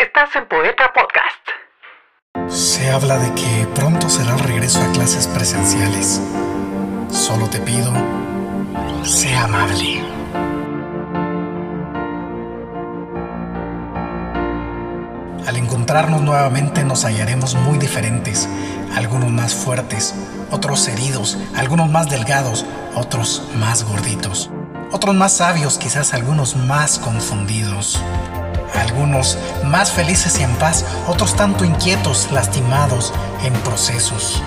Estás en Poeta Podcast. Se habla de que pronto será el regreso a clases presenciales. Solo te pido, sea amable. Al encontrarnos nuevamente nos hallaremos muy diferentes, algunos más fuertes, otros heridos, algunos más delgados, otros más gorditos, otros más sabios, quizás algunos más confundidos, algunos más felices y en paz, otros tanto inquietos, lastimados, en procesos.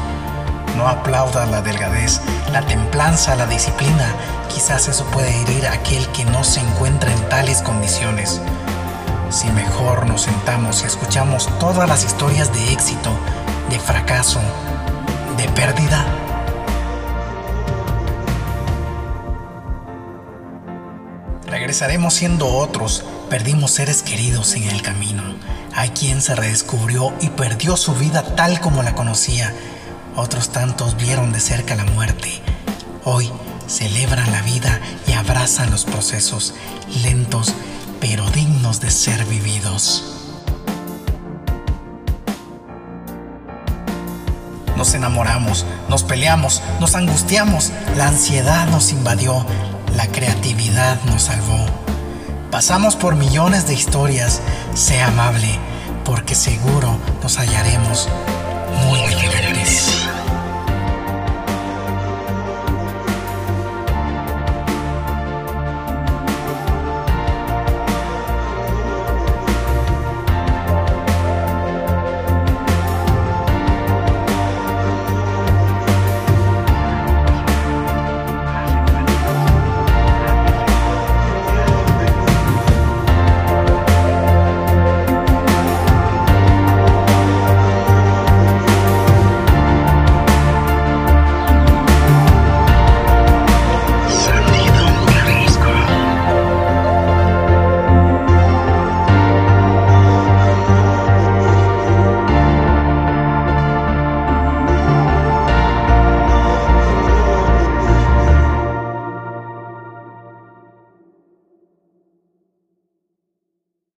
No aplauda la delgadez, la templanza, la disciplina, quizás eso puede herir a aquel que no se encuentra en tales condiciones si mejor nos sentamos y escuchamos todas las historias de éxito, de fracaso, de pérdida? Regresaremos siendo otros, perdimos seres queridos en el camino. Hay quien se redescubrió y perdió su vida tal como la conocía. Otros tantos vieron de cerca la muerte. Hoy celebran la vida y abrazan los procesos lentos pero dignos de ser vividos. Nos enamoramos, nos peleamos, nos angustiamos, la ansiedad nos invadió, la creatividad nos salvó. Pasamos por millones de historias, sea amable, porque seguro nos hallaremos muy diferentes.